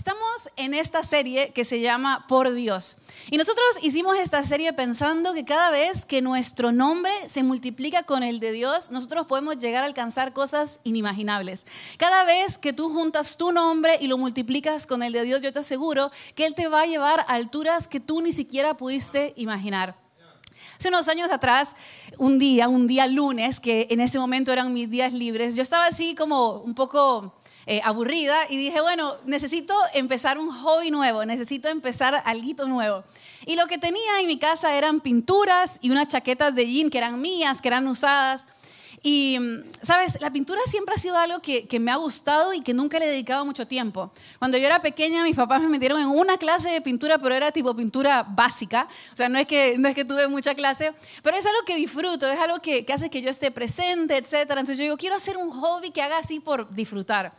Estamos en esta serie que se llama Por Dios. Y nosotros hicimos esta serie pensando que cada vez que nuestro nombre se multiplica con el de Dios, nosotros podemos llegar a alcanzar cosas inimaginables. Cada vez que tú juntas tu nombre y lo multiplicas con el de Dios, yo te aseguro que Él te va a llevar a alturas que tú ni siquiera pudiste imaginar. Hace unos años atrás, un día, un día lunes, que en ese momento eran mis días libres, yo estaba así como un poco eh, aburrida y dije, bueno, necesito empezar un hobby nuevo, necesito empezar algo nuevo. Y lo que tenía en mi casa eran pinturas y unas chaquetas de jean que eran mías, que eran usadas. Y, sabes, la pintura siempre ha sido algo que, que, me ha gustado y que nunca le he dedicado mucho tiempo. Cuando yo era pequeña, mis papás me metieron en una clase de pintura, pero era tipo pintura básica. O sea, no es que, no es que tuve mucha clase, pero es algo que disfruto, es algo que, que hace que yo esté presente, etc. Entonces yo digo, quiero hacer un hobby que haga así por disfrutar.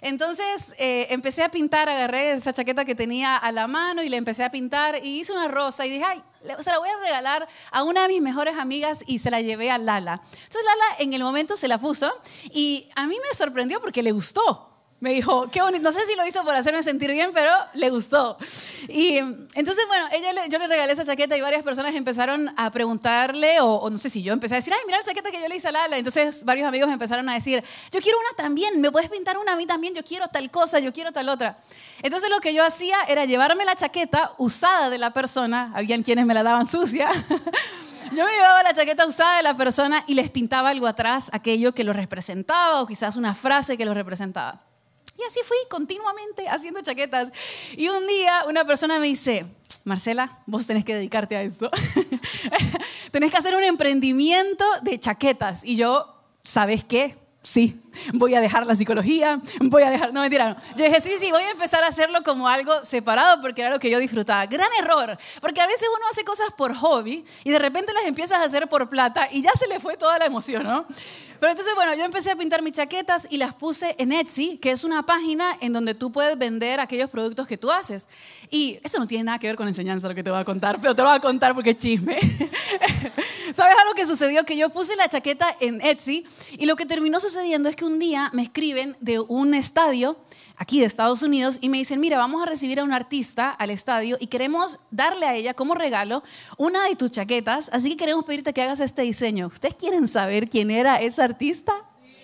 Entonces eh, empecé a pintar, agarré esa chaqueta que tenía a la mano y le empecé a pintar y hice una rosa y dije, ay, se la voy a regalar a una de mis mejores amigas y se la llevé a Lala. Entonces Lala en el momento se la puso y a mí me sorprendió porque le gustó. Me dijo, qué bonito. No sé si lo hizo por hacerme sentir bien, pero le gustó. Y entonces, bueno, yo le regalé esa chaqueta y varias personas empezaron a preguntarle, o, no sé si yo empecé a decir, ay, mira la chaqueta que yo le hice a Lala. Entonces, varios amigos empezaron a decir, yo quiero una también, me puedes pintar una a mí también, yo quiero tal cosa, yo quiero tal otra. Entonces, lo que yo hacía era llevarme la chaqueta usada de la persona, habían quienes me la daban sucia. Yo me llevaba la chaqueta usada de la persona y les pintaba algo atrás, aquello que lo representaba o quizás una frase que lo representaba. Y así fui continuamente haciendo chaquetas. Y un día una persona me dice, Marcela, vos tenés que dedicarte a esto. tenés que hacer un emprendimiento de chaquetas. Y yo, ¿sabes qué? Sí, voy a dejar la psicología, voy a dejar, no mentira, no. Yo dije, sí, sí, voy a empezar a hacerlo como algo separado porque era lo que yo disfrutaba. Gran error, porque a veces uno hace cosas por hobby y de repente las empiezas a hacer por plata y ya se le fue toda la emoción, ¿no? Pero entonces, bueno, yo empecé a pintar mis chaquetas y las puse en Etsy, que es una página en donde tú puedes vender aquellos productos que tú haces. Y esto no tiene nada que ver con enseñanza lo que te voy a contar, pero te lo voy a contar porque es chisme. ¿Sabes algo que sucedió? Que yo puse la chaqueta en Etsy y lo que terminó sucediendo es que un día me escriben de un estadio aquí de Estados Unidos y me dicen, mira, vamos a recibir a un artista al estadio y queremos darle a ella como regalo una de tus chaquetas, así que queremos pedirte que hagas este diseño. ¿Ustedes quieren saber quién era esa artista?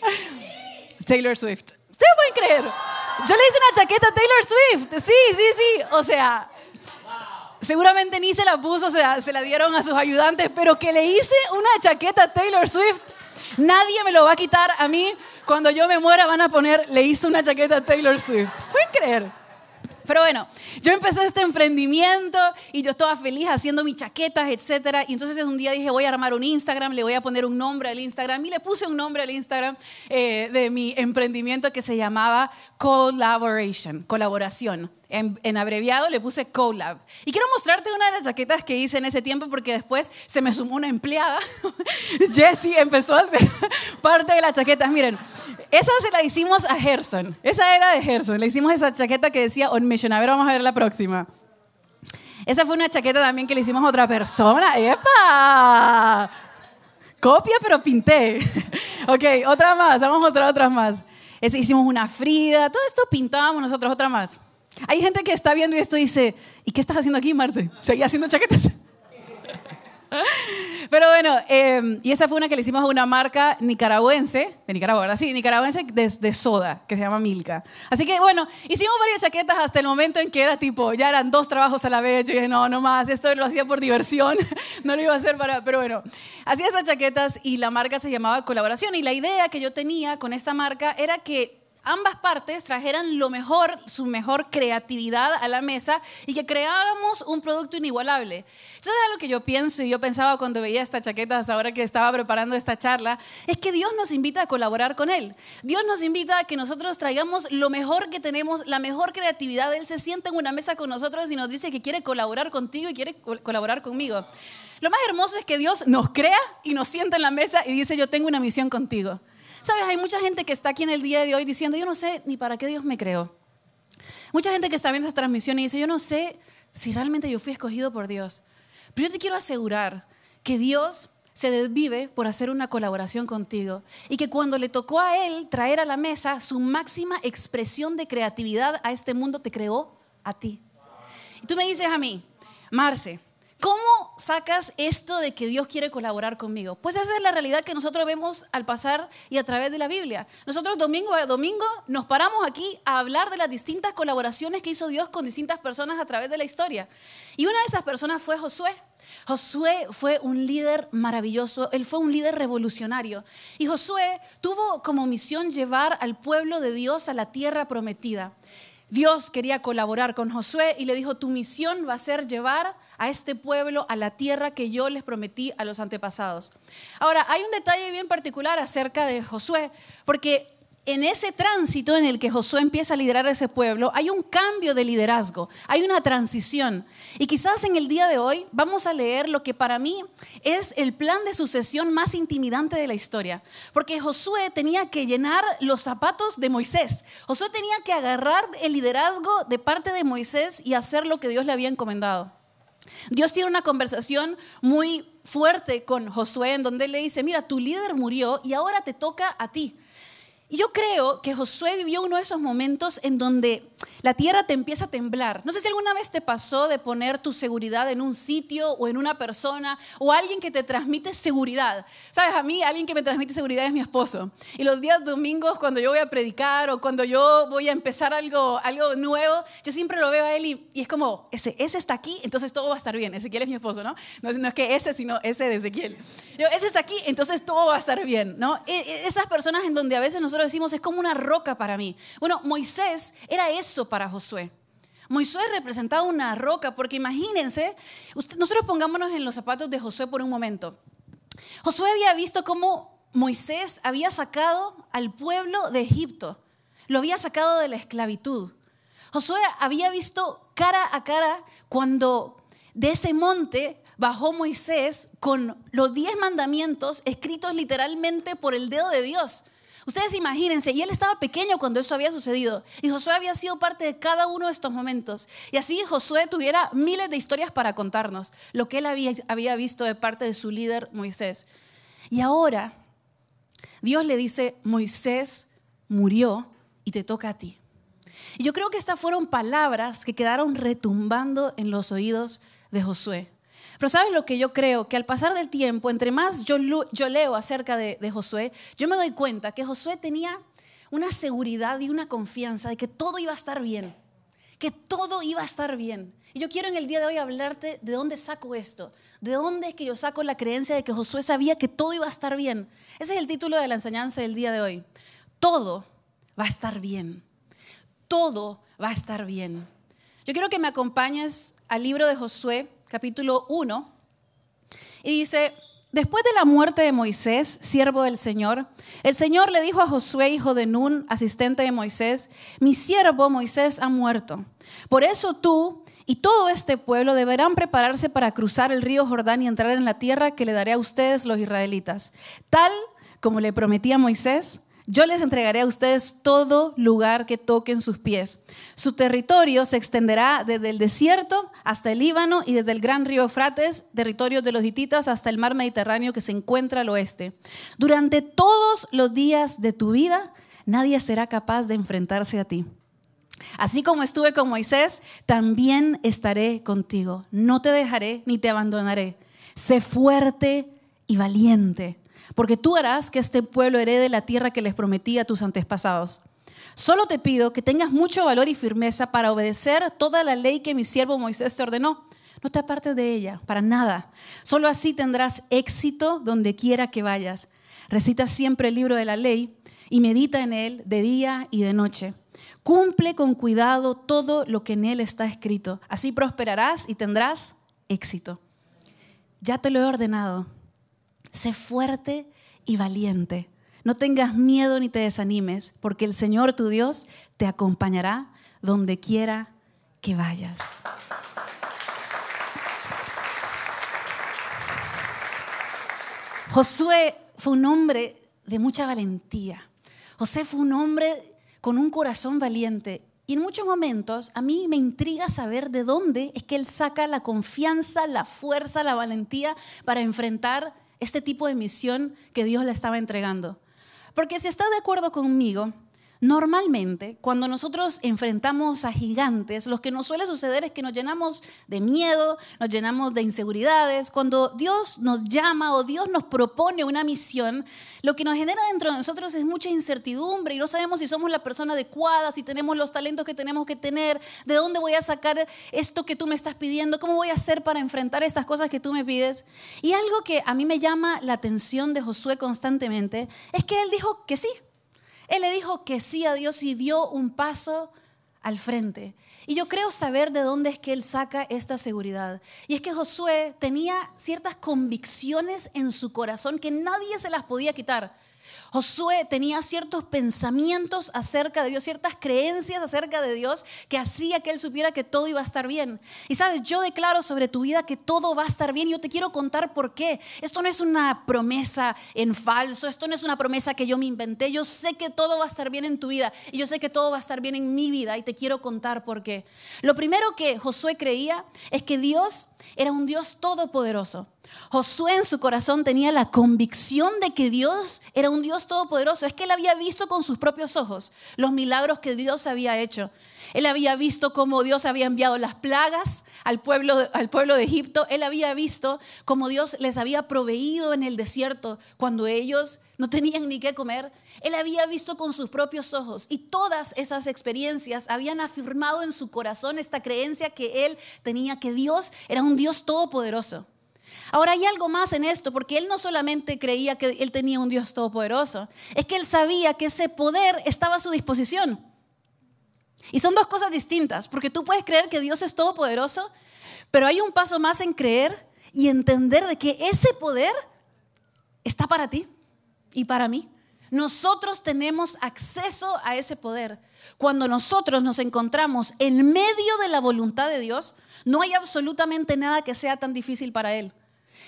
Taylor Swift. ¿Ustedes pueden creer? Yo le hice una chaqueta a Taylor Swift. Sí, sí, sí. O sea, seguramente ni se la puso, o sea, se la dieron a sus ayudantes, pero que le hice una chaqueta a Taylor Swift, nadie me lo va a quitar a mí cuando yo me muera van a poner, le hizo una chaqueta a Taylor Swift. ¿Pueden creer? Pero bueno, yo empecé este emprendimiento y yo estaba feliz haciendo mis chaquetas, etc. Y entonces un día dije, voy a armar un Instagram, le voy a poner un nombre al Instagram. Y le puse un nombre al Instagram eh, de mi emprendimiento que se llamaba Collaboration, colaboración. En, abreviado le puse Collab. Y quiero mostrarte una de las chaquetas que hice en ese tiempo porque después se me sumó una empleada. Jessie empezó a hacer parte de las chaquetas. Miren, esa se la hicimos a Gerson. Esa era de Gerson. Le hicimos esa chaqueta que decía On Mission. A ver, vamos a ver la próxima. Esa fue una chaqueta también que le hicimos a otra persona. ¡Epa! Copia, pero pinté. ok, otra más. Vamos a mostrar otras más. hicimos una Frida. Todo esto pintábamos nosotros, otra más. Hay gente que está viendo y esto dice, ¿y qué estás haciendo aquí, Marce? ¿Seguí haciendo chaquetas? Pero bueno, em, y esa fue una que le hicimos a una marca nicaragüense, de Nicaragua, ¿verdad? Sí, nicaragüense de, soda, que se llama Milka. Así que bueno, hicimos varias chaquetas hasta el momento en que era tipo, ya eran dos trabajos a la vez. Yo dije, no, no más, esto lo hacía por diversión, no lo iba a hacer para. Pero bueno, hacía esas chaquetas y la marca se llamaba Colaboración. Y la idea que yo tenía con esta marca era que ambas partes trajeran lo mejor, su mejor creatividad a la mesa y que creáramos un producto inigualable. Eso es algo que yo pienso y yo pensaba cuando veía estas chaquetas ahora que estaba preparando esta charla, es que Dios nos invita a colaborar con Él. Dios nos invita a que nosotros traigamos lo mejor que tenemos, la mejor creatividad. Él se sienta en una mesa con nosotros y nos dice que quiere colaborar contigo y quiere colaborar conmigo. Lo más hermoso es que Dios nos crea y nos sienta en la mesa y dice, yo tengo una misión contigo. Sabes, hay mucha gente que está aquí en el día de hoy diciendo, yo no sé ni para qué Dios me creó. Mucha gente que está viendo esta transmisión y dice, yo no sé si realmente yo fui escogido por Dios. Pero yo te quiero asegurar que Dios se desvive por hacer una colaboración contigo y que cuando le tocó a Él traer a la mesa su máxima expresión de creatividad a este mundo, te creó a ti. Y tú me dices a mí, Marce, ¿Cómo sacas esto de que Dios quiere colaborar conmigo? Pues esa es la realidad que nosotros vemos al pasar y a través de la Biblia. Nosotros domingo a domingo nos paramos aquí a hablar de las distintas colaboraciones que hizo Dios con distintas personas a través de la historia. Y una de esas personas fue Josué. Josué fue un líder maravilloso, él fue un líder revolucionario. Y Josué tuvo como misión llevar al pueblo de Dios a la tierra prometida. Dios quería colaborar con Josué y le dijo, tu misión va a ser llevar a este pueblo a la tierra que yo les prometí a los antepasados. Ahora, hay un detalle bien particular acerca de Josué, porque en ese tránsito en el que Josué empieza a liderar a ese pueblo, hay un cambio de liderazgo, hay una transición. Y quizás en el día de hoy vamos a leer lo que para mí es el plan de sucesión más intimidante de la historia. Porque Josué tenía que llenar los zapatos de Moisés. Josué tenía que agarrar el liderazgo de parte de Moisés y hacer lo que Dios le había encomendado. Dios tiene una conversación muy fuerte con Josué en donde le dice, mira, tu líder murió y ahora te toca a ti. Y yo creo que Josué vivió uno de esos momentos en donde la tierra te empieza a temblar. No sé si alguna vez te pasó de poner tu seguridad en un sitio o en una persona o alguien que te transmite seguridad. Sabes, a mí alguien que me transmite seguridad es mi esposo. Y los días domingos cuando yo voy a predicar o cuando yo voy a empezar algo, algo nuevo, yo siempre lo veo a él y, es como, ese, ese está aquí, entonces todo va a estar bien. Ezequiel es mi esposo, ¿no? No, no es que ese, sino ese de Ezequiel. Yo, ese está aquí, entonces todo va a estar bien, ¿no? E, e, esas personas en donde a veces nosotros decimos, es como una roca para mí. Bueno, Moisés era eso para Josué. Moisés representaba una roca, porque imagínense, nosotros pongámonos en los zapatos de Josué por un momento. Josué había visto cómo Moisés había sacado al pueblo de Egipto, lo había sacado de la esclavitud. Josué había visto cara a cara cuando de ese monte bajó Moisés con los diez mandamientos escritos literalmente por el dedo de Dios. Ustedes imagínense, y él estaba pequeño cuando eso había sucedido, y Josué había sido parte de cada uno de estos momentos. Y así Josué tuviera miles de historias para contarnos, lo que él había, había visto de parte de su líder Moisés. Y ahora Dios le dice, Moisés murió y te toca a ti. Y yo creo que estas fueron palabras que quedaron retumbando en los oídos de Josué. Pero ¿sabes lo que yo creo? Que al pasar del tiempo, entre más yo, leo acerca de Josué, yo me doy cuenta que Josué tenía una seguridad y una confianza de que todo iba a estar bien, que todo iba a estar bien. Y yo quiero en el día de hoy hablarte de dónde saco esto, de dónde es que yo saco la creencia de que Josué sabía que todo iba a estar bien. Ese es el título de la enseñanza del día de hoy. Todo va a estar bien. Todo va a estar bien. Yo quiero que me acompañes al libro de Josué, capítulo 1, y dice, después de la muerte de Moisés, siervo del Señor, el Señor le dijo a Josué, hijo de Nun, asistente de Moisés, mi siervo Moisés ha muerto. Por eso tú y todo este pueblo deberán prepararse para cruzar el río Jordán y entrar en la tierra que le daré a ustedes los israelitas. Tal como le prometí a Moisés, yo les entregaré a ustedes todo lugar que toquen sus pies. Su territorio se extenderá desde el desierto hasta el Líbano y desde el gran río Eufrates, territorio de los hititas, hasta el mar Mediterráneo que se encuentra al oeste. Durante todos los días de tu vida, nadie será capaz de enfrentarse a ti. Así como estuve con Moisés, también estaré contigo. No te dejaré ni te abandonaré. Sé fuerte y valiente porque tú harás que este pueblo herede la tierra que les prometí a tus antepasados. Solo te pido que tengas mucho valor y firmeza para obedecer toda la ley que mi siervo Moisés te ordenó. No te apartes de ella, para nada. Solo así tendrás éxito donde quiera que vayas. Recita siempre el libro de la ley y medita en él de día y de noche. Cumple con cuidado todo lo que en él está escrito. Así prosperarás y tendrás éxito. Ya te lo he ordenado. Sé fuerte y valiente. No tengas miedo ni te desanimes, porque el Señor tu Dios te acompañará donde quiera que vayas. Josué fue un hombre de mucha valentía. José fue un hombre con un corazón valiente. Y en muchos momentos a mí me intriga saber de dónde es que Él saca la confianza, la fuerza, la valentía para enfrentar este tipo de misión que Dios le estaba entregando. Porque si está de acuerdo conmigo, Normalmente, cuando nosotros enfrentamos a gigantes, lo que nos suele suceder es que nos llenamos de miedo, nos llenamos de inseguridades. Cuando Dios nos llama o Dios nos propone una misión, lo que nos genera dentro de nosotros es mucha incertidumbre y no sabemos si somos la persona adecuada, si tenemos los talentos que tenemos que tener, de dónde voy a sacar esto que tú me estás pidiendo, cómo voy a hacer para enfrentar estas cosas que tú me pides. Y algo que a mí me llama la atención de Josué constantemente es que él dijo que sí. Él le dijo que sí a Dios y dio un paso al frente. Y yo creo saber de dónde es que él saca esta seguridad. Y es que Josué tenía ciertas convicciones en su corazón que nadie se las podía quitar. Josué tenía ciertos pensamientos acerca de Dios, ciertas creencias acerca de Dios que hacía que él supiera que todo iba a estar bien. Y sabes, yo declaro sobre tu vida que todo va a estar bien. Yo te quiero contar por qué. Esto no es una promesa en falso, esto no es una promesa que yo me inventé. Yo sé que todo va a estar bien en tu vida y yo sé que todo va a estar bien en mi vida y te quiero contar por qué. Lo primero que Josué creía es que Dios era un Dios todopoderoso. Josué en su corazón tenía la convicción de que Dios era un Dios todopoderoso. Es que él había visto con sus propios ojos los milagros que Dios había hecho. Él había visto cómo Dios había enviado las plagas al pueblo, al pueblo de Egipto. Él había visto cómo Dios les había proveído en el desierto cuando ellos no tenían ni qué comer. Él había visto con sus propios ojos y todas esas experiencias habían afirmado en su corazón esta creencia que él tenía, que Dios era un Dios todopoderoso. Ahora hay algo más en esto, porque él no solamente creía que él tenía un Dios todopoderoso, es que él sabía que ese poder estaba a su disposición. Y son dos cosas distintas, porque tú puedes creer que Dios es todopoderoso, pero hay un paso más en creer y entender de que ese poder está para ti y para mí. Nosotros tenemos acceso a ese poder. Cuando nosotros nos encontramos en medio de la voluntad de Dios, no hay absolutamente nada que sea tan difícil para Él.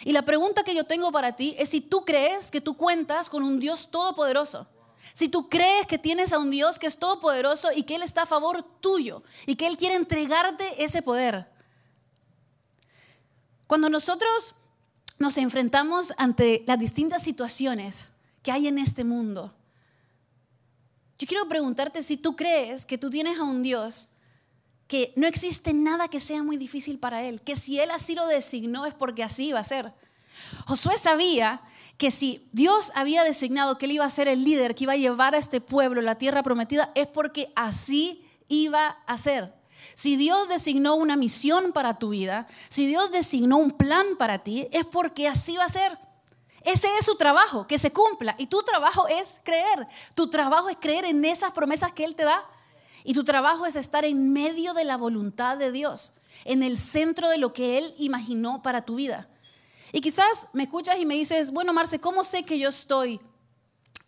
Y la pregunta que yo tengo para ti es si tú crees que tú cuentas con un Dios todopoderoso. Si tú crees que tienes a un Dios que es todopoderoso y que Él está a favor tuyo y que Él quiere entregarte ese poder. Cuando nosotros nos enfrentamos ante las distintas situaciones que hay en este mundo, yo quiero preguntarte si tú crees que tú tienes a un Dios que no existe nada que sea muy difícil para él, que si él así lo designó es porque así iba a ser. Josué sabía que si Dios había designado que él iba a ser el líder, que iba a llevar a este pueblo la tierra prometida, es porque así iba a ser. Si Dios designó una misión para tu vida, si Dios designó un plan para ti, es porque así va a ser. Ese es su trabajo, que se cumpla. Y tu trabajo es creer. Tu trabajo es creer en esas promesas que Él te da. Y tu trabajo es estar en medio de la voluntad de Dios, en el centro de lo que Él imaginó para tu vida. Y quizás me escuchas y me dices, bueno, Marce, ¿cómo sé que yo estoy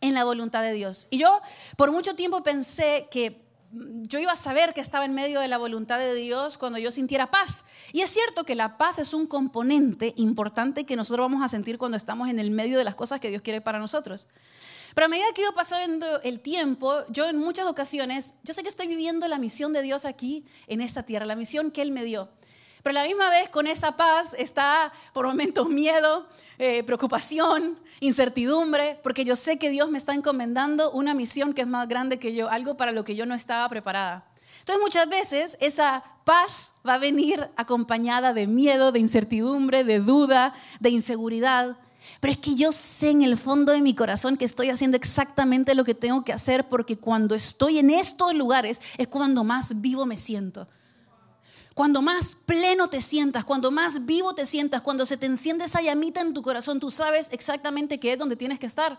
en la voluntad de Dios? Y yo por mucho tiempo pensé que yo iba a saber que estaba en medio de la voluntad de Dios cuando yo sintiera paz. Y es cierto que la paz es un componente importante que nosotros vamos a sentir cuando estamos en el medio de las cosas que Dios quiere para nosotros. Pero a medida que iba pasando el tiempo, yo en muchas ocasiones, yo sé que estoy viviendo la misión de Dios aquí en esta tierra, la misión que Él me dio. Pero a la misma vez con esa paz está por momentos miedo, eh, preocupación, incertidumbre, porque yo sé que Dios me está encomendando una misión que es más grande que yo, algo para lo que yo no estaba preparada. Entonces muchas veces esa paz va a venir acompañada de miedo, de incertidumbre, de duda, de inseguridad. Pero es que yo sé en el fondo de mi corazón que estoy haciendo exactamente lo que tengo que hacer porque cuando estoy en estos lugares es cuando más vivo me siento. Cuando más pleno te sientas, cuando más vivo te sientas, cuando se te enciende esa llamita en tu corazón, tú sabes exactamente qué es donde tienes que estar.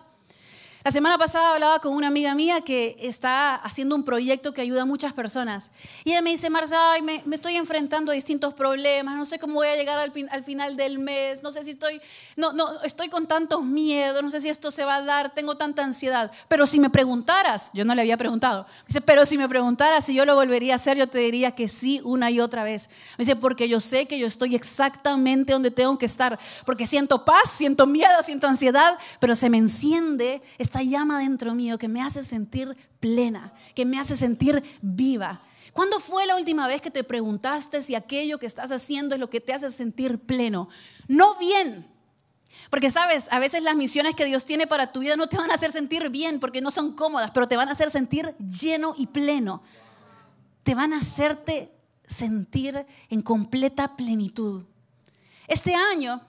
La semana pasada hablaba con una amiga mía que está haciendo un proyecto que ayuda a muchas personas. Y ella me dice, Marza, me, me, estoy enfrentando a distintos problemas, no sé cómo voy a llegar al, al, final del mes, no sé si estoy, no, no, estoy con tantos miedos, no sé si esto se va a dar, tengo tanta ansiedad. Pero si me preguntaras, yo no le había preguntado, me dice, pero si me preguntaras si yo lo volvería a hacer, yo te diría que sí una y otra vez. Me dice, porque yo sé que yo estoy exactamente donde tengo que estar, porque siento paz, siento miedo, siento ansiedad, pero se me enciende esta llama dentro mío que me hace sentir plena, que me hace sentir viva. ¿Cuándo fue la última vez que te preguntaste si aquello que estás haciendo es lo que te hace sentir pleno? No bien. Porque sabes, a veces las misiones que Dios tiene para tu vida no te van a hacer sentir bien porque no son cómodas, pero te van a hacer sentir lleno y pleno. Te van a hacerte sentir en completa plenitud. Este año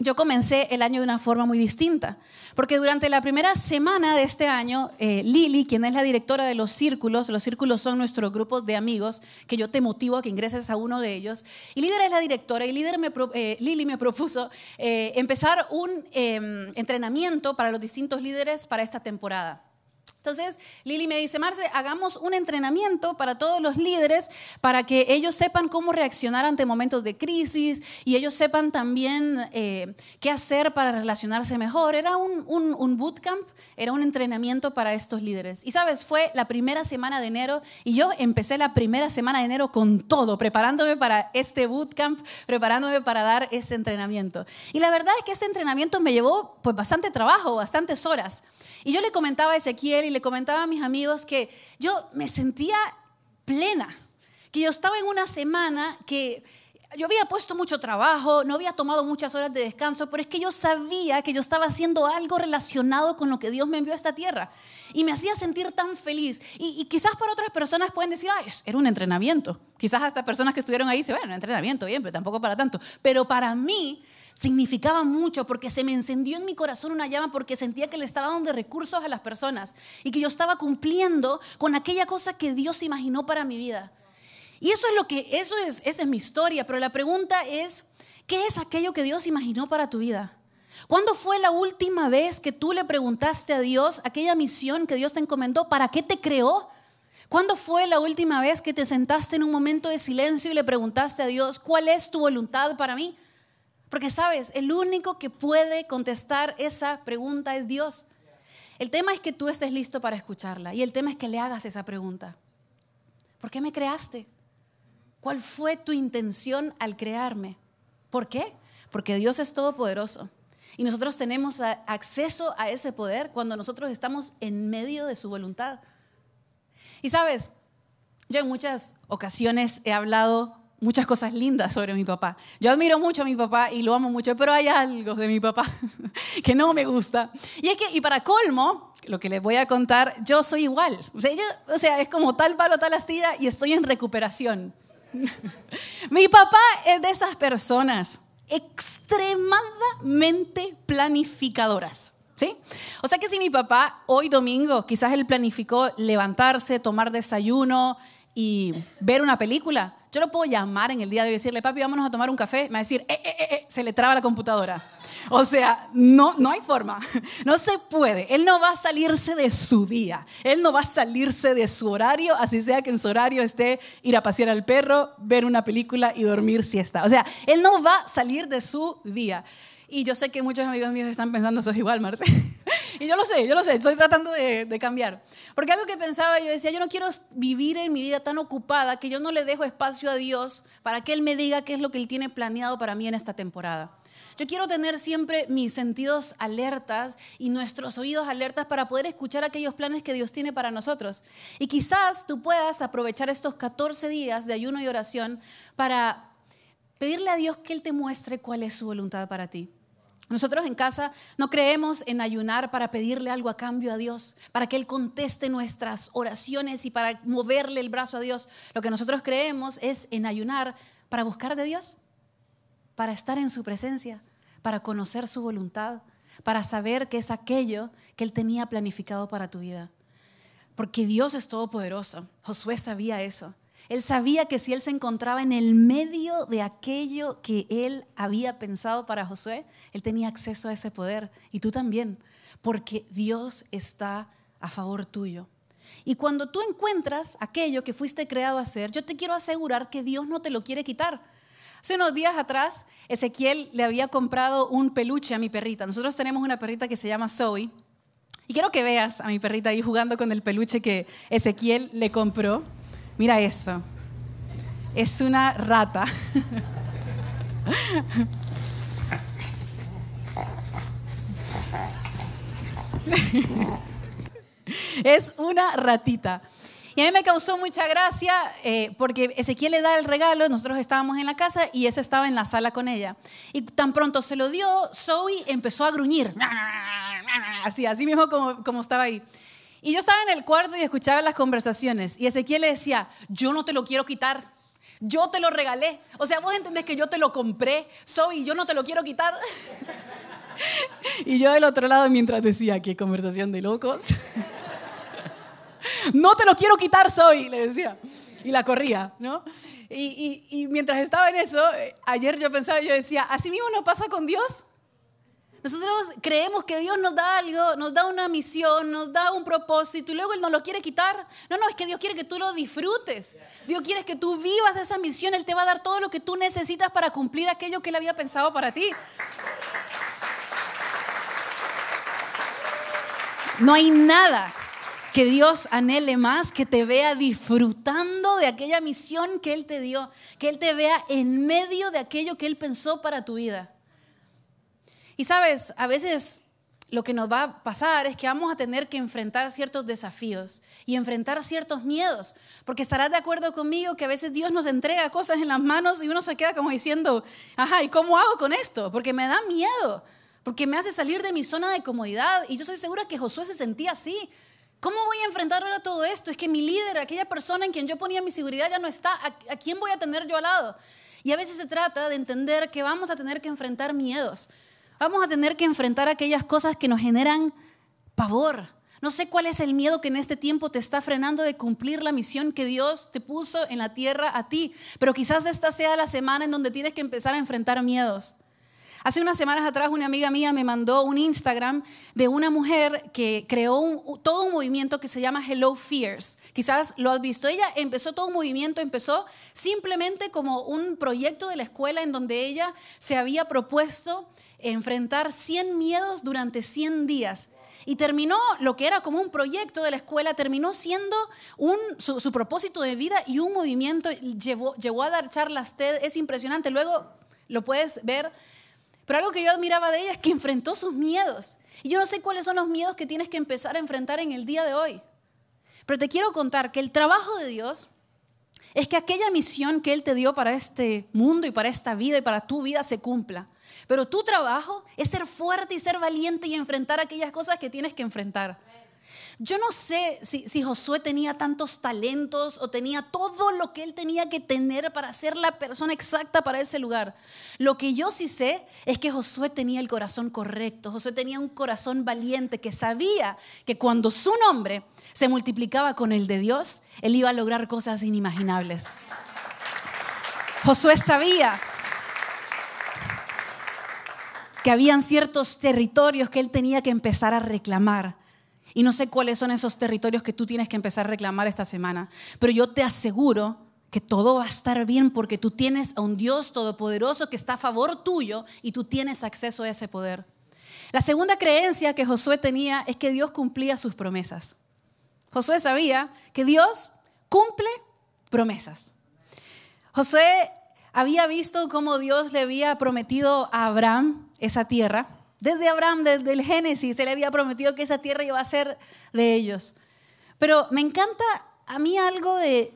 yo comencé el año de una forma muy distinta, porque durante la primera semana de este año, eh, Lili, quien es la directora de los círculos, los círculos son nuestro grupo de amigos, que yo te motivo a que ingreses a uno de ellos, y Líder es la directora, y líder me, eh, Lili me propuso eh, empezar un em, entrenamiento para los distintos líderes para esta temporada. Entonces, Lili me dice, Marce, hagamos un entrenamiento para todos los líderes para que ellos sepan cómo reaccionar ante momentos de crisis y ellos sepan también eh, qué hacer para relacionarse mejor. Era un, un, bootcamp, era un entrenamiento para estos líderes. Y sabes, fue la primera semana de enero y yo empecé la primera semana de enero con todo, preparándome para este bootcamp, preparándome para dar este entrenamiento. Y la verdad es que este entrenamiento me llevó pues bastante trabajo, bastantes horas. Y yo le comentaba a Ezequiel y le comentaba a mis amigos que yo me sentía plena, que yo estaba en una semana que yo había puesto mucho trabajo, no había tomado muchas horas de descanso, pero es que yo sabía que yo estaba haciendo algo relacionado con lo que Dios me envió a esta tierra. Y me hacía sentir tan feliz. Y, quizás para otras personas pueden decir, ay, era un entrenamiento. Quizás hasta personas que estuvieron ahí dicen, bueno, entrenamiento, bien, pero tampoco para tanto. Pero para mí significaba mucho porque se me encendió en mi corazón una llama porque sentía que le estaba dando recursos a las personas y que yo estaba cumpliendo con aquella cosa que Dios imaginó para mi vida. Y eso es lo que, eso es, esa es mi historia, pero la pregunta es, ¿qué es aquello que Dios imaginó para tu vida? ¿Cuándo fue la última vez que tú le preguntaste a Dios aquella misión que Dios te encomendó? ¿Para qué te creó? ¿Cuándo fue la última vez que te sentaste en un momento de silencio y le preguntaste a Dios, ¿cuál es tu voluntad para mí? Porque sabes, el único que puede contestar esa pregunta es Dios. El tema es que tú estés listo para escucharla y el tema es que le hagas esa pregunta. ¿Por qué me creaste? ¿Cuál fue tu intención al crearme? ¿Por qué? Porque Dios es todopoderoso y nosotros tenemos acceso a ese poder cuando nosotros estamos en medio de su voluntad. Y sabes, yo en muchas ocasiones he hablado muchas cosas lindas sobre mi papá. Yo admiro mucho a mi papá y lo amo mucho, pero hay algo de mi papá que no me gusta. Y es que, y para colmo, lo que les voy a contar, yo soy igual. O sea, es como tal palo, tal astilla y estoy en recuperación. mi papá es de esas personas extremadamente planificadoras. ¿Sí? O sea que si mi papá hoy domingo quizás él planificó levantarse, tomar desayuno y ver una película, yo lo puedo llamar en el día de decirle, papi, vámonos a tomar un café. Me va a decir, eh, eh, eh, se le traba la computadora. O sea, no, no hay forma. No se puede. Él no va a salirse de su día. Él no va a salirse de su horario, así sea que en su horario esté ir a pasear al perro, ver una película y dormir siesta. O sea, él no va a salir de su día. Y yo sé que muchos amigos míos están pensando, eso es igual, Marce. y yo lo sé, yo lo sé, estoy tratando de, cambiar. Porque algo que pensaba, yo decía, yo no quiero vivir en mi vida tan ocupada que yo no le dejo espacio a Dios para que Él me diga qué es lo que Él tiene planeado para mí en esta temporada. Yo quiero tener siempre mis sentidos alertas y nuestros oídos alertas para poder escuchar aquellos planes que Dios tiene para nosotros. Y quizás tú puedas aprovechar estos 14 días de ayuno y oración para pedirle a Dios que Él te muestre cuál es su voluntad para ti. Nosotros en casa no creemos en ayunar para pedirle algo a cambio a Dios, para que Él conteste nuestras oraciones y para moverle el brazo a Dios. Lo que nosotros creemos es en ayunar para buscar de Dios, para estar en su presencia, para conocer su voluntad, para saber qué es aquello que Él tenía planificado para tu vida. Porque Dios es todopoderoso. Josué sabía eso. Él sabía que si él se encontraba en el medio de aquello que él había pensado para Josué, él tenía acceso a ese poder. Y tú también, porque Dios está a favor tuyo. Y cuando tú encuentras aquello que fuiste creado a hacer, yo te quiero asegurar que Dios no te lo quiere quitar. Hace unos días atrás, Ezequiel le había comprado un peluche a mi perrita. Nosotros tenemos una perrita que se llama Zoe. Y quiero que veas a mi perrita ahí jugando con el peluche que Ezequiel le compró. Mira eso. Es una rata. es una ratita. Y a mí me causó mucha gracia eh, porque Ezequiel le da el regalo, nosotros estábamos en la casa y ese estaba en la sala con ella. Y tan pronto se lo dio, Zoe empezó a gruñir, así, así mismo como, como estaba ahí. Y yo estaba en el cuarto y escuchaba las conversaciones y Ezequiel le decía, yo no te lo quiero quitar, yo te lo regalé. O sea, vos entendés que yo te lo compré, Zoe, yo no te lo quiero quitar. y yo del otro lado mientras decía, qué conversación de locos. no te lo quiero quitar, soy, le decía. Y la corría, ¿no? Y, mientras estaba en eso, eh, ayer yo pensaba, yo decía, así mismo nos pasa con Dios. Nosotros creemos que Dios nos da algo, nos da una misión, nos da un propósito y luego Él nos lo quiere quitar. No, no, es que Dios quiere que tú lo disfrutes. Dios quiere que tú vivas esa misión. Él te va a dar todo lo que tú necesitas para cumplir aquello que Él había pensado para ti. No hay nada que Dios anhele más, que te vea disfrutando de aquella misión que Él te dio, que Él te vea en medio de aquello que Él pensó para tu vida. Y sabes, a veces lo que nos va a pasar es que vamos a tener que enfrentar ciertos desafíos y enfrentar ciertos miedos, porque estarás de acuerdo conmigo que a veces Dios nos entrega cosas en las manos y uno se queda como diciendo, ajá, ¿y cómo hago con esto? Porque me da miedo, porque me hace salir de mi zona de comodidad y yo estoy segura que Josué se sentía así. ¿Cómo voy a enfrentar ahora todo esto? Es que mi líder, aquella persona en quien yo ponía mi seguridad ya no está. ¿A, quién voy a tener yo al lado? Y a veces se trata de entender que vamos a tener que enfrentar miedos. Vamos a tener que enfrentar aquellas cosas que nos generan pavor. No sé cuál es el miedo que en este tiempo te está frenando de cumplir la misión que Dios te puso en la tierra a ti, pero quizás esta sea la semana en donde tienes que empezar a enfrentar miedos. Hace unas semanas atrás una amiga mía me mandó un Instagram de una mujer que creó todo un movimiento que se llama Hello Fears. Quizás lo has visto. Ella empezó todo un movimiento, empezó simplemente como un proyecto de la escuela en donde ella se había propuesto enfrentar 100 miedos durante 100 días. Y terminó lo que era como un proyecto de la escuela, terminó siendo un, su, propósito de vida y un movimiento. Llevó, llevó a dar charlas TED, es impresionante. Luego lo puedes ver pero algo que yo admiraba de ella es que enfrentó sus miedos. Y yo no sé cuáles son los miedos que tienes que empezar a enfrentar en el día de hoy. Pero te quiero contar que el trabajo de Dios es que aquella misión que Él te dio para este mundo y para esta vida y para tu vida se cumpla. Pero tu trabajo es ser fuerte y ser valiente y enfrentar aquellas cosas que tienes que enfrentar. Yo no sé si, Josué tenía tantos talentos o tenía todo lo que él tenía que tener para ser la persona exacta para ese lugar. Lo que yo sí sé es que Josué tenía el corazón correcto. Josué tenía un corazón valiente que sabía que cuando su nombre se multiplicaba con el de Dios, él iba a lograr cosas inimaginables. Josué sabía que habían ciertos territorios que él tenía que empezar a reclamar y no sé cuáles son esos territorios que tú tienes que empezar a reclamar esta semana, pero yo te aseguro que todo va a estar bien porque tú tienes a un Dios todopoderoso que está a favor tuyo y tú tienes acceso a ese poder. La segunda creencia que Josué tenía es que Dios cumplía sus promesas. Josué sabía que Dios cumple promesas. Josué había visto cómo Dios le había prometido a Abraham esa tierra desde Abraham, desde el Génesis, se le había prometido que esa tierra iba a ser de ellos. Pero me encanta a mí algo de,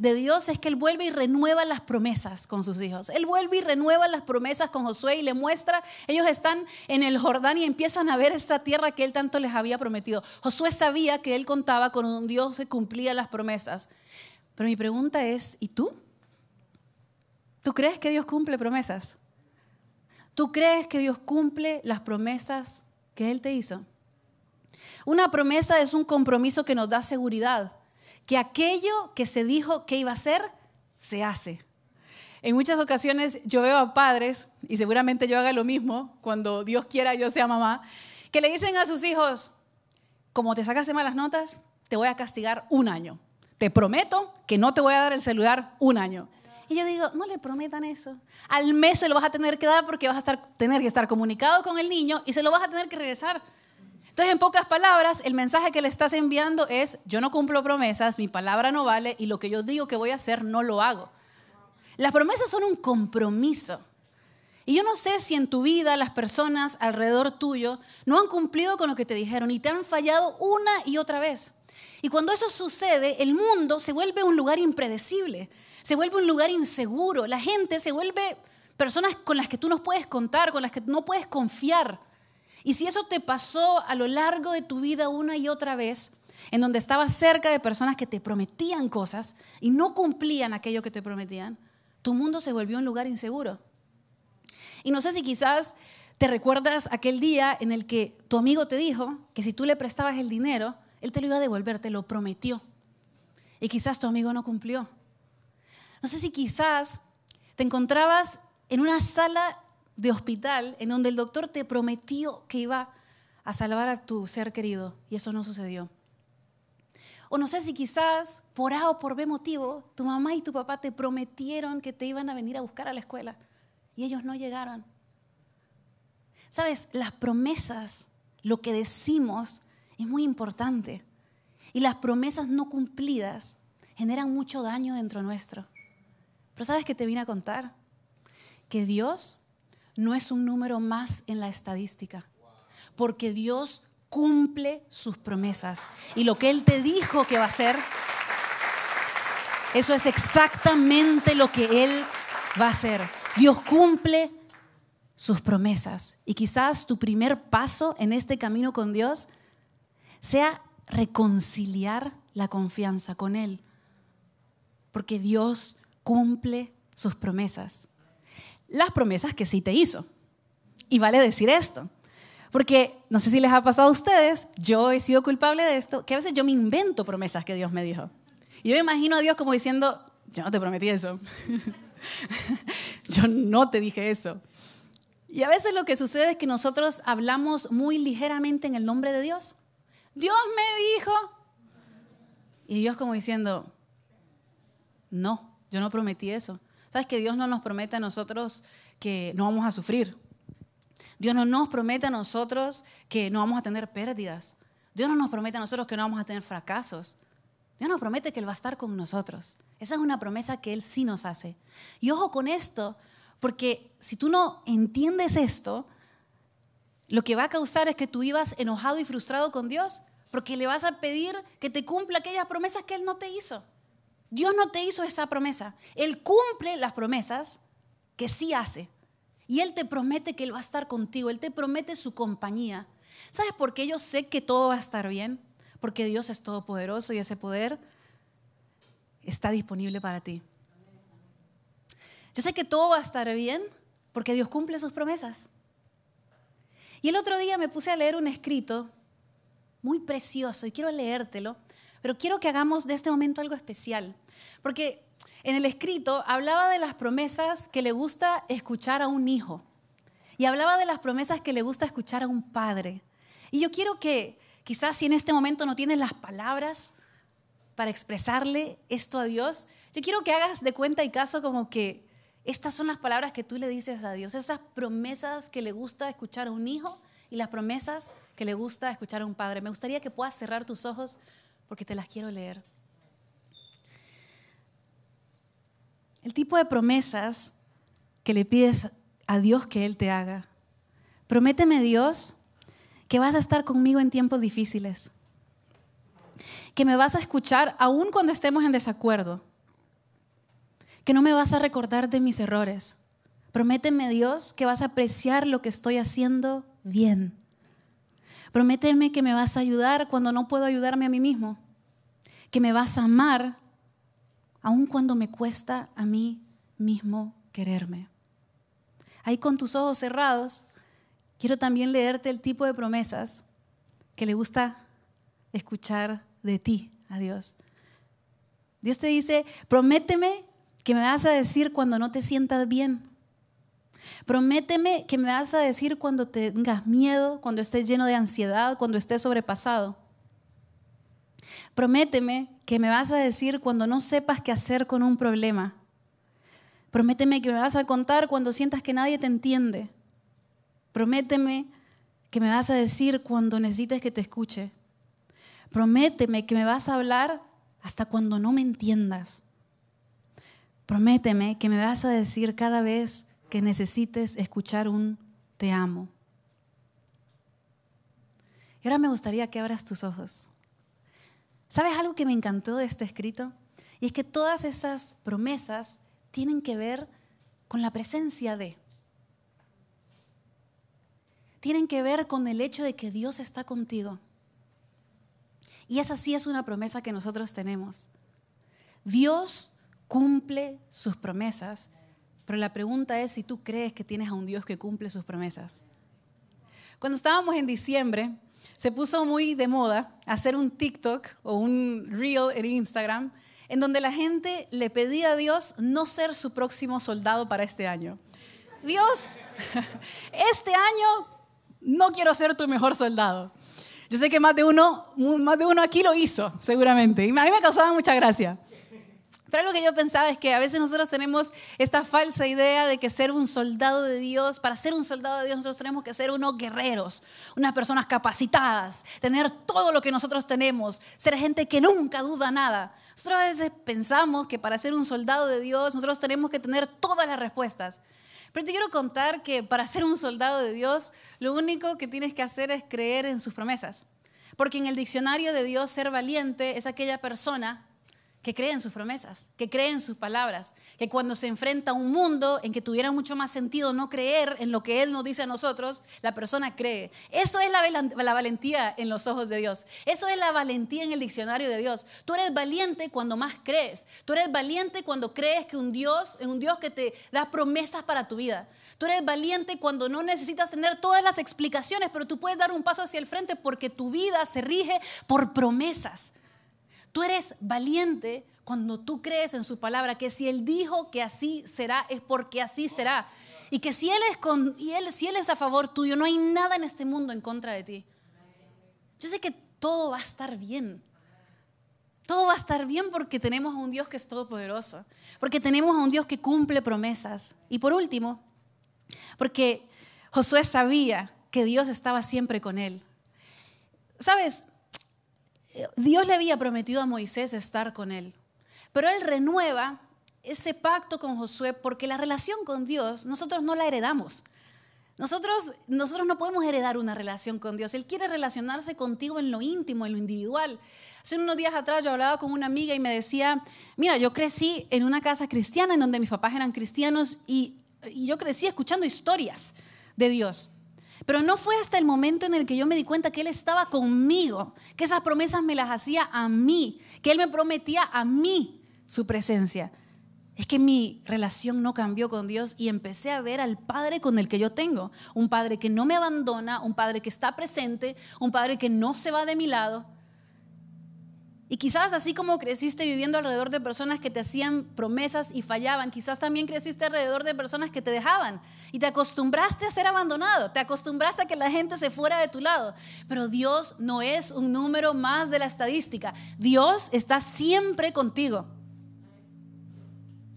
Dios es que Él vuelve y renueva las promesas con sus hijos. Él vuelve y renueva las promesas con Josué y le muestra, ellos están en el Jordán y empiezan a ver esa tierra que Él tanto les había prometido. Josué sabía que Él contaba con un Dios que cumplía las promesas. Pero mi pregunta es, ¿y tú? ¿Tú crees que Dios cumple promesas? ¿Tú crees que Dios cumple las promesas que Él te hizo? Una promesa es un compromiso que nos da seguridad, que aquello que se dijo que iba a ser, se hace. En muchas ocasiones yo veo a padres, y seguramente yo haga lo mismo cuando Dios quiera yo sea mamá, que le dicen a sus hijos, como te sacaste malas notas, te voy a castigar un año. Te prometo que no te voy a dar el celular un año. Y yo digo, no le prometan eso. Al mes se lo vas a tener que dar porque vas a estar, tener que estar comunicado con el niño y se lo vas a tener que regresar. Entonces, en pocas palabras, el mensaje que le estás enviando es, yo no cumplo promesas, mi palabra no vale y lo que yo digo que voy a hacer no lo hago. Las promesas son un compromiso. Y yo no sé si en tu vida las personas alrededor tuyo no han cumplido con lo que te dijeron y te han fallado una y otra vez. Y cuando eso sucede, el mundo se vuelve un lugar impredecible, se vuelve un lugar inseguro, la gente se vuelve personas con las que tú no puedes contar, con las que no puedes confiar. Y si eso te pasó a lo largo de tu vida una y otra vez, en donde estabas cerca de personas que te prometían cosas y no cumplían aquello que te prometían, tu mundo se volvió un lugar inseguro. Y no sé si quizás te recuerdas aquel día en el que tu amigo te dijo que si tú le prestabas el dinero, él te lo iba a devolver, te lo prometió. Y quizás tu amigo no cumplió. No sé si quizás te encontrabas en una sala de hospital en donde el doctor te prometió que iba a salvar a tu ser querido y eso no sucedió. O no sé si quizás por A o por B motivo, tu mamá y tu papá te prometieron que te iban a venir a buscar a la escuela y ellos no llegaron. Sabes, las promesas, lo que decimos, es muy importante. Y las promesas no cumplidas generan mucho daño dentro nuestro. Pero ¿sabes qué te vine a contar? Que Dios no es un número más en la estadística. Porque Dios cumple sus promesas. Y lo que Él te dijo que va a hacer, eso es exactamente lo que Él va a hacer. Dios cumple sus promesas. Y quizás tu primer paso en este camino con Dios sea reconciliar la confianza con Él. Porque Dios cumple sus promesas. Las promesas que sí te hizo. Y vale decir esto. Porque no sé si les ha pasado a ustedes, yo he sido culpable de esto, que a veces yo me invento promesas que Dios me dijo. Y yo imagino a Dios como diciendo, yo no te prometí eso. yo no te dije eso. Y a veces lo que sucede es que nosotros hablamos muy ligeramente en el nombre de Dios. Dios me dijo. Y Dios como diciendo, no, yo no prometí eso. ¿Sabes que Dios no nos promete a nosotros que no vamos a sufrir? Dios no nos promete a nosotros que no vamos a tener pérdidas. Dios no nos promete a nosotros que no vamos a tener fracasos. Dios nos promete que Él va a estar con nosotros. Esa es una promesa que Él sí nos hace. Y ojo con esto, porque si tú no entiendes esto, lo que va a causar es que tú ibas enojado y frustrado con Dios, porque le vas a pedir que te cumpla aquellas promesas que Él no te hizo. Dios no te hizo esa promesa. Él cumple las promesas que sí hace. Y Él te promete que Él va a estar contigo, Él te promete su compañía. ¿Sabes por qué yo sé que todo va a estar bien? Porque Dios es todopoderoso y ese poder está disponible para ti. Yo sé que todo va a estar bien porque Dios cumple sus promesas. Y el otro día me puse a leer un escrito muy precioso y quiero leértelo, pero quiero que hagamos de este momento algo especial. Porque en el escrito hablaba de las promesas que le gusta escuchar a un hijo y hablaba de las promesas que le gusta escuchar a un padre. Y yo quiero que quizás si en este momento no tienes las palabras para expresarle esto a Dios, yo quiero que hagas de cuenta y caso como que estas son las palabras que tú le dices a Dios, esas promesas que le gusta escuchar a un hijo y las promesas que le gusta escuchar a un padre. Me gustaría que puedas cerrar tus ojos porque te las quiero leer. El tipo de promesas que le pides a Dios que Él te haga. Prométeme Dios que vas a estar conmigo en tiempos difíciles, que me vas a escuchar aún cuando estemos en desacuerdo, que no me vas a recordar de mis errores. Prométeme Dios que vas a apreciar lo que estoy haciendo bien. Prométeme que me vas a ayudar cuando no puedo ayudarme a mí mismo, que me vas a amar aun cuando me cuesta a mí mismo quererme. Ahí con tus ojos cerrados, quiero también leerte el tipo de promesas que le gusta escuchar de ti a Dios. Dios te dice, prométeme que me vas a decir cuando no te sientas bien. Prométeme que me vas a decir cuando tengas miedo, cuando estés lleno de ansiedad, cuando estés sobrepasado. Prométeme que me vas a decir cuando no sepas qué hacer con un problema. Prométeme que me vas a contar cuando sientas que nadie te entiende. Prométeme que me vas a decir cuando necesites que te escuche. Prométeme que me vas a hablar hasta cuando no me entiendas. Prométeme que me vas a decir cada vez que necesites escuchar un te amo. Y ahora me gustaría que abras tus ojos. ¿Sabes algo que me encantó de este escrito? Y es que todas esas promesas tienen que ver con la presencia de. Tienen que ver con el hecho de que Dios está contigo. Y esa sí es una promesa que nosotros tenemos. Dios cumple sus promesas, pero la pregunta es si tú crees que tienes a un Dios que cumple sus promesas. Cuando estábamos en diciembre, se puso muy de moda hacer un TikTok o un reel en Instagram en donde la gente le pedía a Dios no ser su próximo soldado para este año. Dios, este año no quiero ser tu mejor soldado. Yo sé que más de uno, más de uno aquí lo hizo, seguramente. Y a mí me causaba mucha gracia. Pero algo que yo pensaba es que a veces nosotros tenemos esta falsa idea de que ser un soldado de Dios, para ser un soldado de Dios nosotros tenemos que ser unos guerreros, unas personas capacitadas, tener todo lo que nosotros tenemos, ser gente que nunca duda nada. Nosotros a veces pensamos que para ser un soldado de Dios nosotros tenemos que tener todas las respuestas. Pero te quiero contar que para ser un soldado de Dios lo único que tienes que hacer es creer en sus promesas. Porque en el diccionario de Dios ser valiente es aquella persona que cree en sus promesas, que cree en sus palabras, que cuando se enfrenta a un mundo en que tuviera mucho más sentido no creer en lo que Él nos dice a nosotros, la persona cree. Eso es la, valentía en los ojos de Dios. Eso es la valentía en el diccionario de Dios. Tú eres valiente cuando más crees. Tú eres valiente cuando crees que un Dios, es un Dios que te da promesas para tu vida. Tú eres valiente cuando no necesitas tener todas las explicaciones, pero tú puedes dar un paso hacia el frente porque tu vida se rige por promesas. Tú eres valiente cuando tú crees en su palabra, que si Él dijo que así será, es porque así será. Y que si Él es, con, y él, si él es a favor tuyo, no hay nada en este mundo en contra de ti. Yo sé que todo va a estar bien. Todo va a estar bien porque tenemos a un Dios que es todopoderoso, porque tenemos a un Dios que cumple promesas. Y por último, porque Josué sabía que Dios estaba siempre con él. Sabes, Dios le había prometido a Moisés estar con él, pero él renueva ese pacto con Josué porque la relación con Dios nosotros no la heredamos. Nosotros, nosotros no podemos heredar una relación con Dios. Él quiere relacionarse contigo en lo íntimo, en lo individual. Hace unos días atrás yo hablaba con una amiga y me decía, mira, yo crecí en una casa cristiana en donde mis papás eran cristianos y, y yo crecí escuchando historias de Dios. Pero no fue hasta el momento en el que yo me di cuenta que Él estaba conmigo, que esas promesas me las hacía a mí, que Él me prometía a mí su presencia. Es que mi relación no cambió con Dios y empecé a ver al Padre con el que yo tengo. Un Padre que no me abandona, un Padre que está presente, un Padre que no se va de mi lado, y quizás así como creciste viviendo alrededor de personas que te hacían promesas y fallaban, quizás también creciste alrededor de personas que te dejaban y te acostumbraste a ser abandonado, te acostumbraste a que la gente se fuera de tu lado. Pero Dios no es un número más de la estadística. Dios está siempre contigo.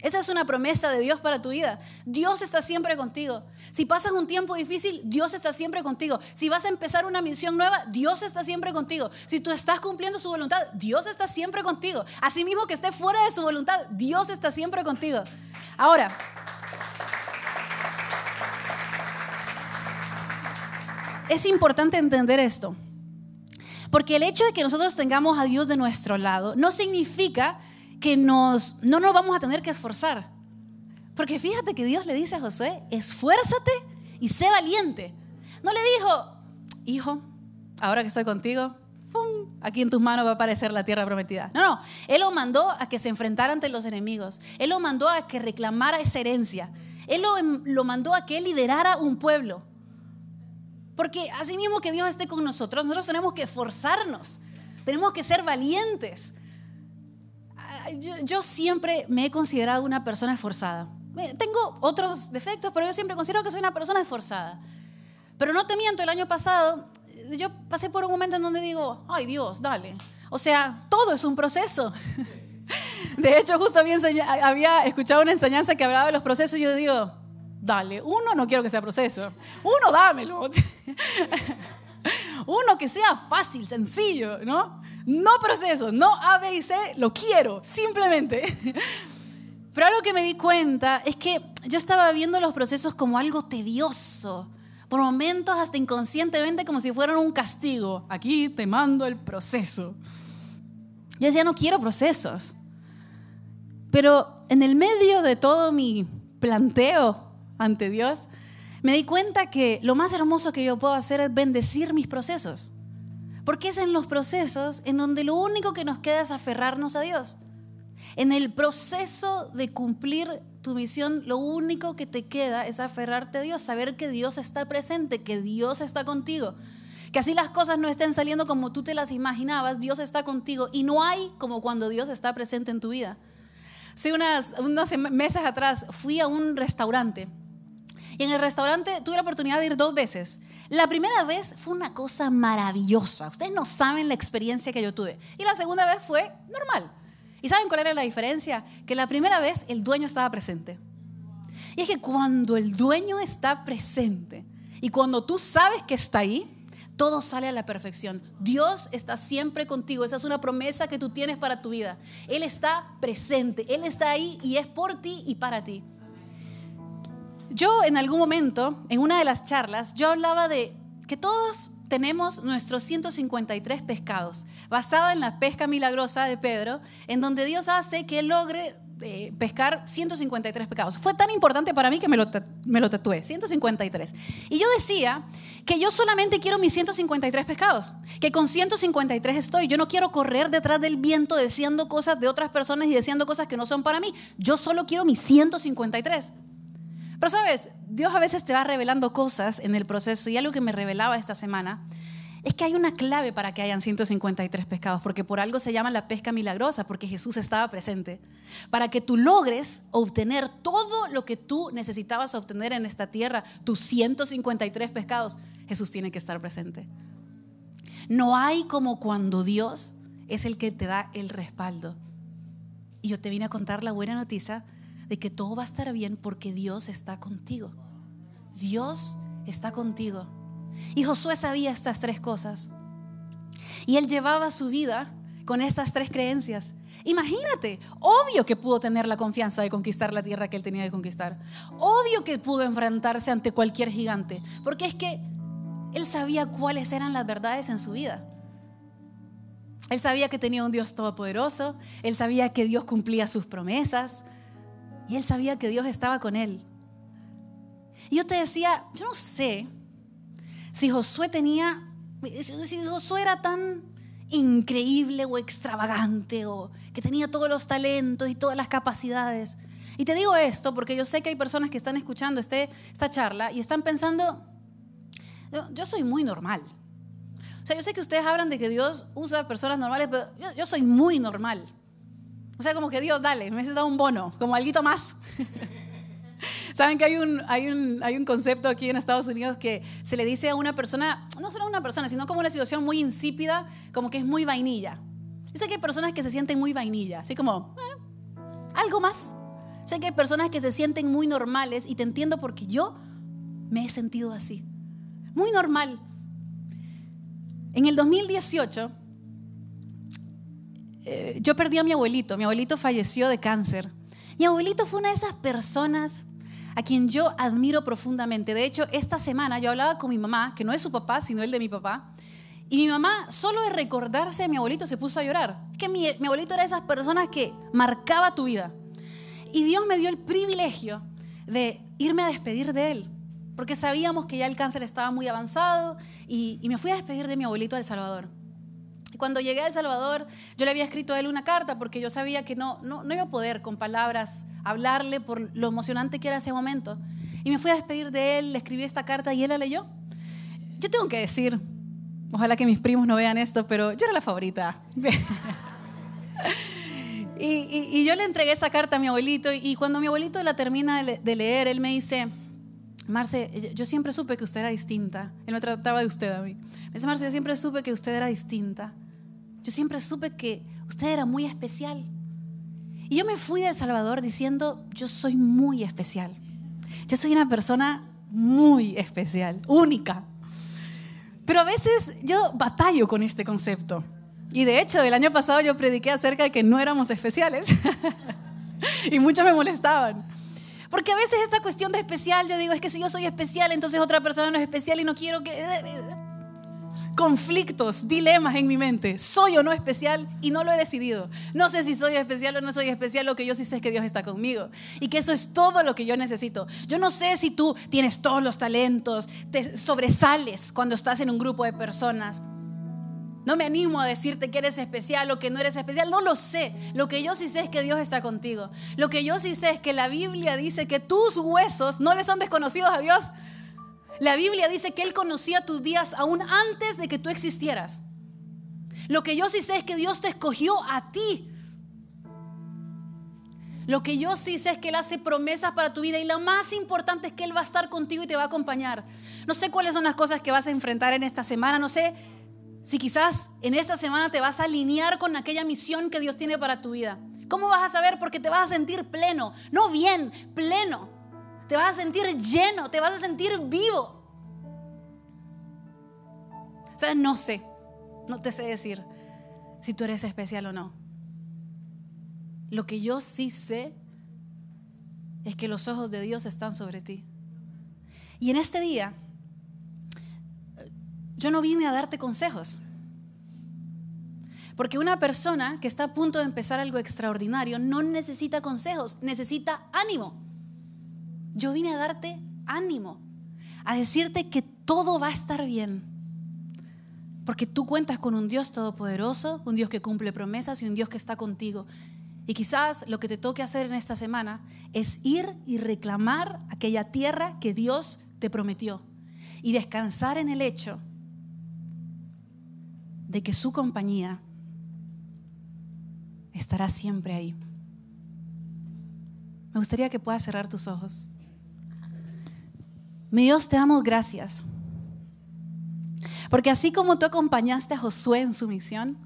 Esa es una promesa de Dios para tu vida. Dios está siempre contigo. Si pasas un tiempo difícil, Dios está siempre contigo. Si vas a empezar una misión nueva, Dios está siempre contigo. Si tú estás cumpliendo su voluntad, Dios está siempre contigo. Asimismo que esté fuera de su voluntad, Dios está siempre contigo. Ahora, es importante entender esto. Porque el hecho de que nosotros tengamos a Dios de nuestro lado no significa que nos, no nos vamos a tener que esforzar. Porque fíjate que Dios le dice a Josué, esfuérzate y sé valiente. No le dijo, hijo, ahora que estoy contigo, aquí en tus manos va a aparecer la tierra prometida. No, no, Él lo mandó a que se enfrentara ante los enemigos. Él lo mandó a que reclamara esa herencia. Él lo, lo mandó a que liderara un pueblo. Porque así mismo que Dios esté con nosotros, nosotros tenemos que esforzarnos. Tenemos que ser valientes yo, siempre me he considerado una persona esforzada. Tengo otros defectos, pero yo siempre considero que soy una persona esforzada. Pero no te miento, el año pasado yo pasé por un momento en donde digo, ay Dios, dale. O sea, todo es un proceso. De hecho, justo había, había escuchado una enseñanza que hablaba de los procesos y yo digo, dale, uno no quiero que sea proceso, uno dámelo. Uno que sea fácil, sencillo, ¿no? No procesos, no A, B y C, lo quiero, simplemente. Pero algo que me di cuenta es que yo estaba viendo los procesos como algo tedioso, por momentos hasta inconscientemente como si fueran un castigo. Aquí te mando el proceso. Yo decía, no quiero procesos. Pero en el medio de todo mi planteo ante Dios, me di cuenta que lo más hermoso que yo puedo hacer es bendecir mis procesos. Porque es en los procesos en donde lo único que nos queda es aferrarnos a Dios. En el proceso de cumplir tu misión, lo único que te queda es aferrarte a Dios, saber que Dios está presente, que Dios está contigo. Que así las cosas no estén saliendo como tú te las imaginabas, Dios está contigo y no hay como cuando Dios está presente en tu vida. Hace unas, unos meses atrás fui a un restaurante y en el restaurante tuve la oportunidad de ir dos veces. La primera vez fue una cosa maravillosa. Ustedes no saben la experiencia que yo tuve. Y la segunda vez fue normal. ¿Y saben cuál era la diferencia? Que la primera vez el dueño estaba presente. Y es que cuando el dueño está presente y cuando tú sabes que está ahí, todo sale a la perfección. Dios está siempre contigo. Esa es una promesa que tú tienes para tu vida. Él está presente. Él está ahí y es por ti y para ti. Yo en algún momento, en una de las charlas, yo hablaba de que todos tenemos nuestros 153 pescados, basada en la pesca milagrosa de Pedro, en donde Dios hace que logre eh, pescar 153 pescados. Fue tan importante para mí que me lo, me lo tatué, 153. Y yo decía que yo solamente quiero mis 153 pescados, que con 153 estoy. Yo no quiero correr detrás del viento diciendo cosas de otras personas y diciendo cosas que no son para mí. Yo solo quiero mis 153. Pero sabes, Dios a veces te va revelando cosas en el proceso y algo que me revelaba esta semana es que hay una clave para que hayan 153 pescados, porque por algo se llama la pesca milagrosa, porque Jesús estaba presente. Para que tú logres obtener todo lo que tú necesitabas obtener en esta tierra, tus 153 pescados, Jesús tiene que estar presente. No hay como cuando Dios es el que te da el respaldo. Y yo te vine a contar la buena noticia de que todo va a estar bien porque Dios está contigo. Dios está contigo. Y Josué sabía estas tres cosas. Y él llevaba su vida con estas tres creencias. Imagínate, obvio que pudo tener la confianza de conquistar la tierra que él tenía que conquistar. Obvio que pudo enfrentarse ante cualquier gigante, porque es que él sabía cuáles eran las verdades en su vida. Él sabía que tenía un Dios todopoderoso, él sabía que Dios cumplía sus promesas, y él sabía que Dios estaba con él. Y yo te decía, yo no sé si Josué tenía, si Josué era tan increíble o extravagante o que tenía todos los talentos y todas las capacidades. Y te digo esto porque yo sé que hay personas que están escuchando este, esta charla y están pensando, yo, soy muy normal. O sea, yo sé que ustedes hablan de que Dios usa personas normales, pero yo, yo soy muy normal. O sea, como que Dios, dale, me has dado un bono, como algo más. Saben que hay un, hay, un, hay un concepto aquí en Estados Unidos que se le dice a una persona, no solo a una persona, sino como una situación muy insípida, como que es muy vainilla. Yo sé que hay personas que se sienten muy vainilla, así como, eh, algo más. Sé que hay personas que se sienten muy normales y te entiendo porque yo me he sentido así. Muy normal. En el 2018 eh, yo perdí a mi abuelito, mi abuelito falleció de cáncer. Mi abuelito fue una de esas personas a quien yo admiro profundamente. De hecho, esta semana yo hablaba con mi mamá, que no es su papá, sino el de mi papá, y mi mamá, solo de recordarse a mi abuelito, se puso a llorar. Que mi, abuelito era de esas personas que marcaba tu vida. Y Dios me dio el privilegio de irme a despedir de él, porque sabíamos que ya el cáncer estaba muy avanzado y, y me fui a despedir de mi abuelito a El Salvador. Cuando llegué a El Salvador, yo le había escrito a él una carta porque yo sabía que no, no, iba a poder con palabras hablarle por lo emocionante que era ese momento. Y me fui a despedir de él, le escribí esta carta y él la leyó. Yo tengo que decir, ojalá que mis primos no vean esto, pero yo era la favorita. y, yo le entregué esa carta a mi abuelito y cuando mi abuelito la termina de leer, él me dice, Marce, yo siempre supe que usted era distinta. Él me trataba de usted a mí. Me dice, Marce, yo siempre supe que usted era distinta. Yo siempre supe que usted era muy especial. Y yo me fui de El Salvador diciendo, yo soy muy especial. Yo soy una persona muy especial, única. Pero a veces yo batallo con este concepto. Y de hecho, el año pasado yo prediqué acerca de que no éramos especiales. y muchos me molestaban. Porque a veces esta cuestión de especial, yo digo, es que si yo soy especial, entonces otra persona no es especial y no quiero que... conflictos, dilemas en mi mente. ¿Soy o no especial? Y no lo he decidido. No sé si soy especial o no soy especial. Lo que yo sí sé es que Dios está conmigo. Y que eso es todo lo que yo necesito. Yo no sé si tú tienes todos los talentos, te sobresales cuando estás en un grupo de personas. No me animo a decirte que eres especial o que no eres especial. No lo sé. Lo que yo sí sé es que Dios está contigo. Lo que yo sí sé es que la Biblia dice que tus huesos no le son desconocidos a Dios. La Biblia dice que Él conocía tus días aún antes de que tú existieras. Lo que yo sí sé es que Dios te escogió a ti. Lo que yo sí sé es que Él hace promesas para tu vida y lo más importante es que Él va a estar contigo y te va a acompañar. No sé cuáles son las cosas que vas a enfrentar en esta semana, no sé si quizás en esta semana te vas a alinear con aquella misión que Dios tiene para tu vida. ¿Cómo vas a saber? Porque te vas a sentir pleno, no bien, pleno te vas a sentir lleno, te vas a sentir vivo. ¿Sabes? No sé, no te sé decir si tú eres especial o no. Lo que yo sí sé es que los ojos de Dios están sobre ti. Y en este día, yo no vine a darte consejos. Porque una persona que está a punto de empezar algo extraordinario no necesita consejos, necesita ánimo. Yo vine a darte ánimo, a decirte que todo va a estar bien. Porque tú cuentas con un Dios todopoderoso, un Dios que cumple promesas y un Dios que está contigo. Y quizás lo que te toque hacer en esta semana es ir y reclamar aquella tierra que Dios te prometió y descansar en el hecho de que su compañía estará siempre ahí. Me gustaría que puedas cerrar tus ojos. Mi Dios, te damos gracias. Porque así como tú acompañaste a Josué en su misión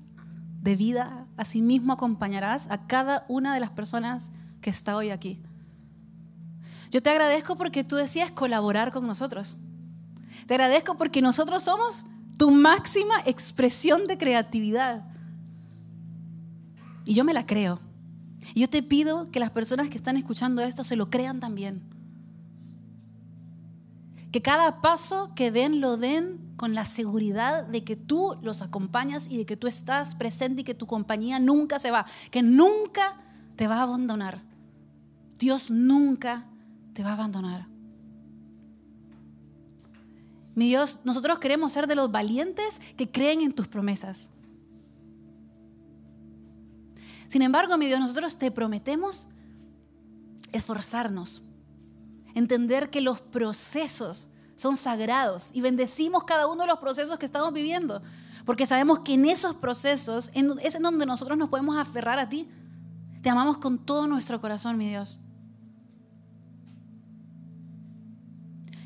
de vida, así mismo acompañarás a cada una de las personas que está hoy aquí. Yo te agradezco porque tú decías colaborar con nosotros. Te agradezco porque nosotros somos tu máxima expresión de creatividad. Y yo me la creo. Yo te pido que las personas que están escuchando esto se lo crean también. Que cada paso que den lo den con la seguridad de que tú los acompañas y de que tú estás presente y que tu compañía nunca se va, que nunca te va a abandonar. Dios nunca te va a abandonar. Mi Dios, nosotros queremos ser de los valientes que creen en tus promesas. Sin embargo, mi Dios, nosotros te prometemos esforzarnos entender que los procesos son sagrados y bendecimos cada uno de los procesos que estamos viviendo, porque sabemos que en esos procesos es en donde nosotros nos podemos aferrar a ti. Te amamos con todo nuestro corazón, mi Dios.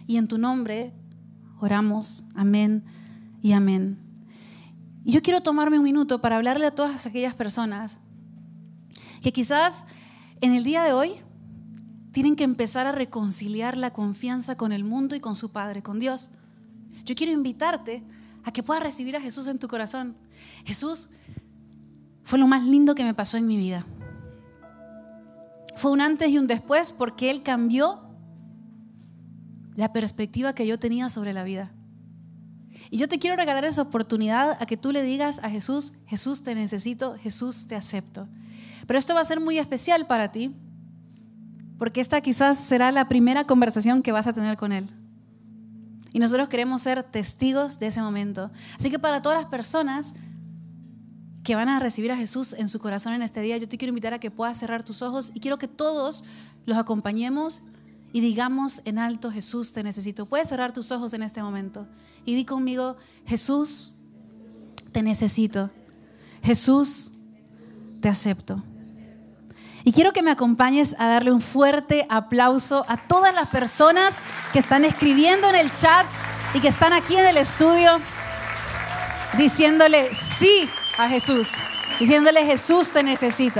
Y en tu nombre oramos, amén y amén. Y yo quiero tomarme un minuto para hablarle a todas aquellas personas que quizás en el día de hoy tienen que empezar a reconciliar la confianza con el mundo y con su Padre, con Dios. Yo quiero invitarte a que puedas recibir a Jesús en tu corazón. Jesús fue lo más lindo que me pasó en mi vida. Fue un antes y un después porque Él cambió la perspectiva que yo tenía sobre la vida. Y yo te quiero regalar esa oportunidad a que tú le digas a Jesús, Jesús te necesito, Jesús te acepto. Pero esto va a ser muy especial para ti porque esta quizás será la primera conversación que vas a tener con Él. Y nosotros queremos ser testigos de ese momento. Así que para todas las personas que van a recibir a Jesús en su corazón en este día, yo te quiero invitar a que puedas cerrar tus ojos y quiero que todos los acompañemos y digamos en alto, Jesús, te necesito. Puedes cerrar tus ojos en este momento y di conmigo, Jesús, te necesito. Jesús, te acepto. Y quiero que me acompañes a darle un fuerte aplauso a todas las personas que están escribiendo en el chat y que están aquí en el estudio diciéndole sí a Jesús, diciéndole Jesús te necesito.